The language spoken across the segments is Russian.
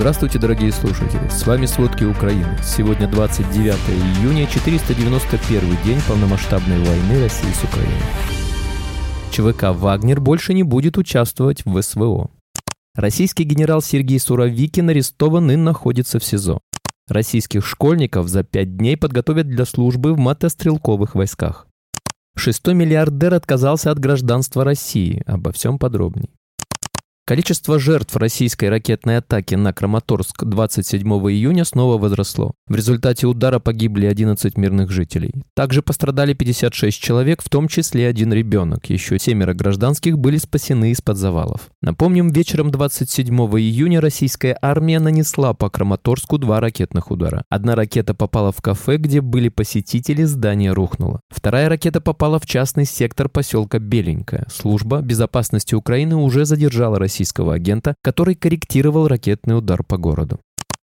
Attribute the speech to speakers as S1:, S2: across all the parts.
S1: Здравствуйте, дорогие слушатели! С вами «Сводки Украины». Сегодня 29 июня, 491 день полномасштабной войны России с Украиной. ЧВК «Вагнер» больше не будет участвовать в СВО. Российский генерал Сергей Суровикин арестован и находится в СИЗО. Российских школьников за пять дней подготовят для службы в мотострелковых войсках. Шестой миллиардер отказался от гражданства России. Обо всем подробней. Количество жертв российской ракетной атаки на Краматорск 27 июня снова возросло. В результате удара погибли 11 мирных жителей. Также пострадали 56 человек, в том числе один ребенок. Еще семеро гражданских были спасены из-под завалов. Напомним, вечером 27 июня российская армия нанесла по Краматорску два ракетных удара. Одна ракета попала в кафе, где были посетители, здание рухнуло. Вторая ракета попала в частный сектор поселка Беленькая. Служба безопасности Украины уже задержала Россию российского агента, который корректировал ракетный удар по городу.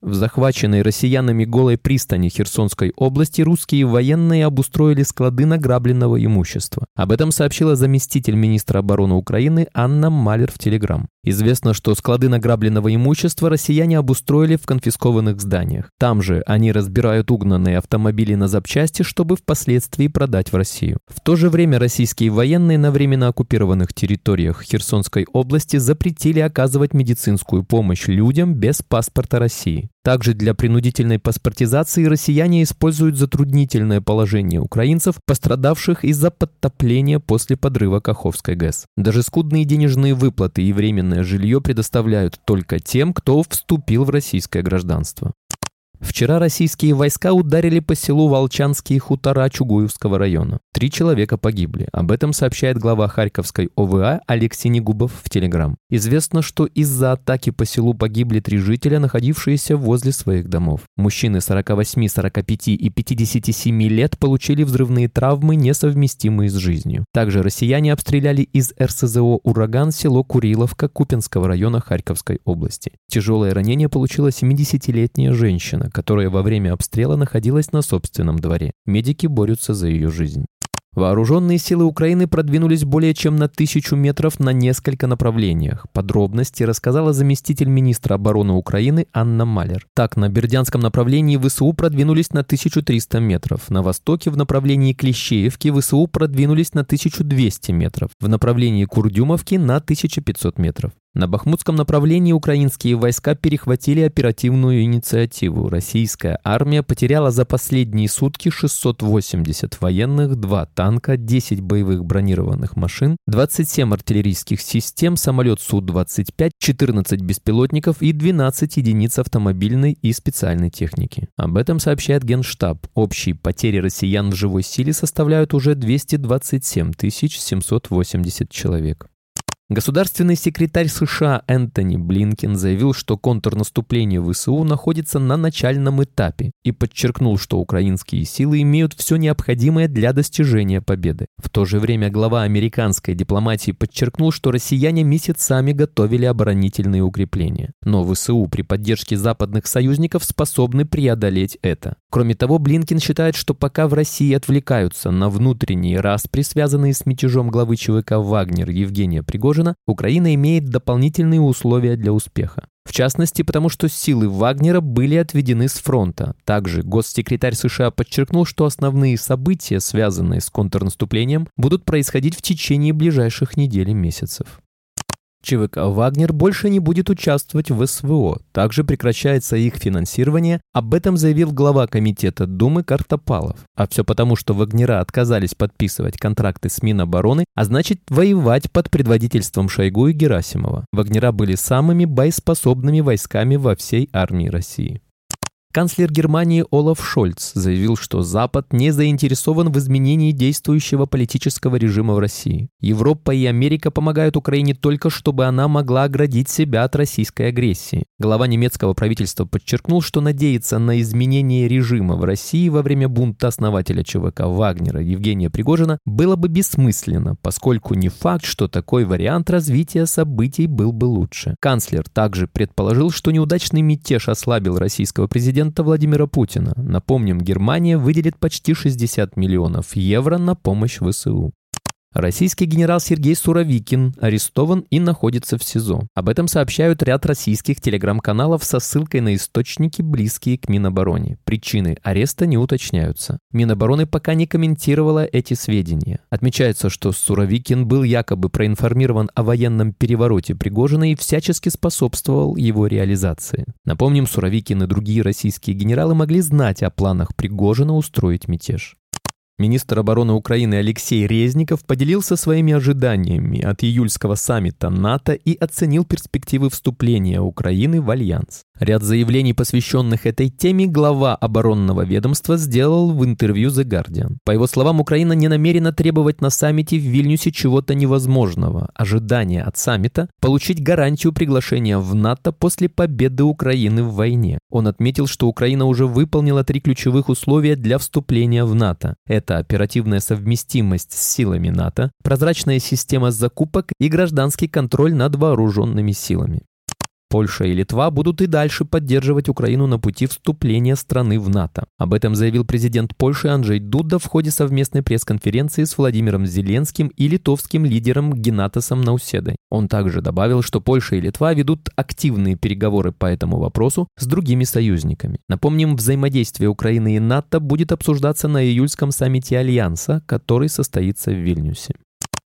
S1: В захваченной россиянами голой пристани Херсонской области русские военные обустроили склады награбленного имущества. Об этом сообщила заместитель министра обороны Украины Анна Малер в Телеграм. Известно, что склады награбленного имущества россияне обустроили в конфискованных зданиях. Там же они разбирают угнанные автомобили на запчасти, чтобы впоследствии продать в Россию. В то же время российские военные на временно оккупированных территориях Херсонской области запретили оказывать медицинскую помощь людям без паспорта России. Также для принудительной паспортизации россияне используют затруднительное положение украинцев, пострадавших из-за подтопления после подрыва Каховской ГЭС. Даже скудные денежные выплаты и временное жилье предоставляют только тем, кто вступил в российское гражданство. Вчера российские войска ударили по селу Волчанские хутора Чугуевского района. Три человека погибли. Об этом сообщает глава Харьковской ОВА Алексей Негубов в Телеграм. Известно, что из-за атаки по селу погибли три жителя, находившиеся возле своих домов. Мужчины 48, 45 и 57 лет получили взрывные травмы, несовместимые с жизнью. Также россияне обстреляли из РСЗО «Ураган» село Куриловка Купинского района Харьковской области. Тяжелое ранение получила 70-летняя женщина которая во время обстрела находилась на собственном дворе. Медики борются за ее жизнь. Вооруженные силы Украины продвинулись более чем на тысячу метров на несколько направлениях. Подробности рассказала заместитель министра обороны Украины Анна Малер. Так, на Бердянском направлении ВСУ продвинулись на 1300 метров. На востоке в направлении Клещеевки ВСУ продвинулись на 1200 метров. В направлении Курдюмовки на 1500 метров. На Бахмутском направлении украинские войска перехватили оперативную инициативу. Российская армия потеряла за последние сутки 680 военных, 2 танка, 10 боевых бронированных машин, 27 артиллерийских систем, самолет Су-25, 14 беспилотников и 12 единиц автомобильной и специальной техники. Об этом сообщает Генштаб. Общие потери россиян в живой силе составляют уже 227 780 человек. Государственный секретарь США Энтони Блинкен заявил, что контрнаступление ВСУ находится на начальном этапе и подчеркнул, что украинские силы имеют все необходимое для достижения победы. В то же время глава американской дипломатии подчеркнул, что россияне месяцами готовили оборонительные укрепления. Но ВСУ при поддержке западных союзников способны преодолеть это. Кроме того, Блинкен считает, что пока в России отвлекаются на внутренние распри, связанные с мятежом главы ЧВК «Вагнер» Евгения Пригожина, положено, Украина имеет дополнительные условия для успеха. В частности, потому что силы Вагнера были отведены с фронта. Также госсекретарь США подчеркнул, что основные события, связанные с контрнаступлением, будут происходить в течение ближайших недель и месяцев. ЧВК «Вагнер» больше не будет участвовать в СВО. Также прекращается их финансирование. Об этом заявил глава комитета Думы Картопалов. А все потому, что «Вагнера» отказались подписывать контракты с Минобороны, а значит воевать под предводительством Шойгу и Герасимова. «Вагнера» были самыми боеспособными войсками во всей армии России. Канцлер Германии Олаф Шольц заявил, что Запад не заинтересован в изменении действующего политического режима в России. Европа и Америка помогают Украине только, чтобы она могла оградить себя от российской агрессии. Глава немецкого правительства подчеркнул, что надеяться на изменение режима в России во время бунта основателя ЧВК Вагнера Евгения Пригожина было бы бессмысленно, поскольку не факт, что такой вариант развития событий был бы лучше. Канцлер также предположил, что неудачный мятеж ослабил российского президента президента Владимира Путина. Напомним, Германия выделит почти 60 миллионов евро на помощь ВСУ. Российский генерал Сергей Суровикин арестован и находится в СИЗО. Об этом сообщают ряд российских телеграм-каналов со ссылкой на источники, близкие к Минобороне. Причины ареста не уточняются. Минобороны пока не комментировала эти сведения. Отмечается, что Суровикин был якобы проинформирован о военном перевороте Пригожина и всячески способствовал его реализации. Напомним, Суровикин и другие российские генералы могли знать о планах Пригожина устроить мятеж. Министр обороны Украины Алексей Резников поделился своими ожиданиями от июльского саммита НАТО и оценил перспективы вступления Украины в Альянс. Ряд заявлений, посвященных этой теме, глава оборонного ведомства сделал в интервью The Guardian. По его словам, Украина не намерена требовать на саммите в Вильнюсе чего-то невозможного. Ожидание от саммита – получить гарантию приглашения в НАТО после победы Украины в войне. Он отметил, что Украина уже выполнила три ключевых условия для вступления в НАТО. Это оперативная совместимость с силами НАТО, прозрачная система закупок и гражданский контроль над вооруженными силами. Польша и Литва будут и дальше поддерживать Украину на пути вступления страны в НАТО. Об этом заявил президент Польши Анджей Дуда в ходе совместной пресс-конференции с Владимиром Зеленским и литовским лидером Геннатосом Науседой. Он также добавил, что Польша и Литва ведут активные переговоры по этому вопросу с другими союзниками. Напомним, взаимодействие Украины и НАТО будет обсуждаться на июльском саммите Альянса, который состоится в Вильнюсе.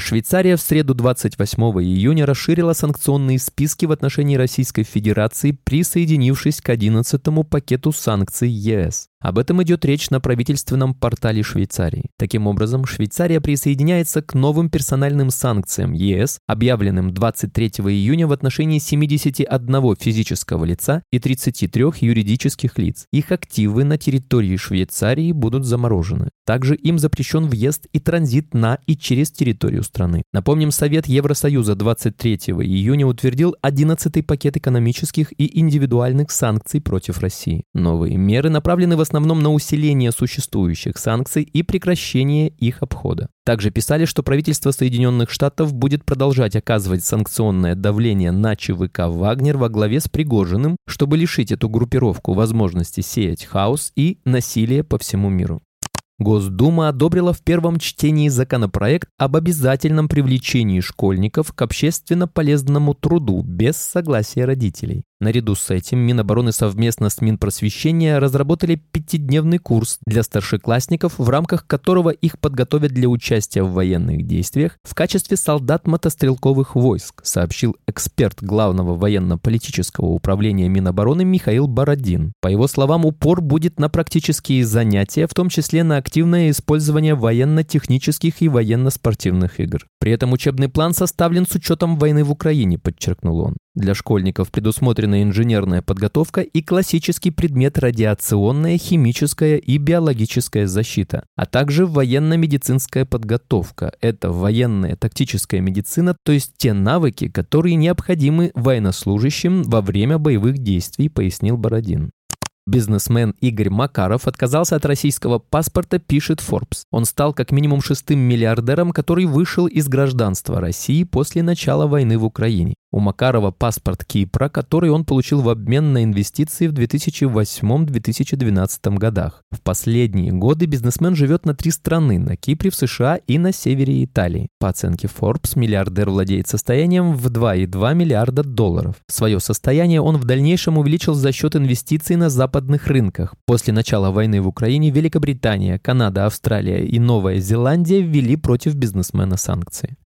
S1: Швейцария в среду 28 июня расширила санкционные списки в отношении Российской Федерации, присоединившись к 11-му пакету санкций ЕС. Об этом идет речь на правительственном портале Швейцарии. Таким образом, Швейцария присоединяется к новым персональным санкциям ЕС, объявленным 23 июня в отношении 71 физического лица и 33 юридических лиц. Их активы на территории Швейцарии будут заморожены. Также им запрещен въезд и транзит на и через территорию страны. Напомним, Совет Евросоюза 23 июня утвердил 11-й пакет экономических и индивидуальных санкций против России. Новые меры направлены в основном на усиление существующих санкций и прекращение их обхода. Также писали, что правительство Соединенных Штатов будет продолжать оказывать санкционное давление на ЧВК «Вагнер» во главе с Пригожиным, чтобы лишить эту группировку возможности сеять хаос и насилие по всему миру. Госдума одобрила в первом чтении законопроект об обязательном привлечении школьников к общественно полезному труду без согласия родителей. Наряду с этим Минобороны совместно с Минпросвещения разработали пятидневный курс для старшеклассников, в рамках которого их подготовят для участия в военных действиях в качестве солдат мотострелковых войск, сообщил эксперт Главного военно-политического управления Минобороны Михаил Бородин. По его словам, упор будет на практические занятия, в том числе на активное использование военно-технических и военно-спортивных игр. При этом учебный план составлен с учетом войны в Украине, подчеркнул он. Для школьников предусмотрена инженерная подготовка и классический предмет радиационная, химическая и биологическая защита, а также военно-медицинская подготовка. Это военная тактическая медицина, то есть те навыки, которые необходимы военнослужащим во время боевых действий, пояснил Бородин. Бизнесмен Игорь Макаров отказался от российского паспорта, пишет Forbes. Он стал как минимум шестым миллиардером, который вышел из гражданства России после начала войны в Украине. У Макарова паспорт Кипра, который он получил в обмен на инвестиции в 2008-2012 годах. В последние годы бизнесмен живет на три страны – на Кипре, в США и на севере Италии. По оценке Forbes, миллиардер владеет состоянием в 2,2 миллиарда долларов. Свое состояние он в дальнейшем увеличил за счет инвестиций на западных рынках. После начала войны в Украине Великобритания, Канада, Австралия и Новая Зеландия ввели против бизнесмена санкции.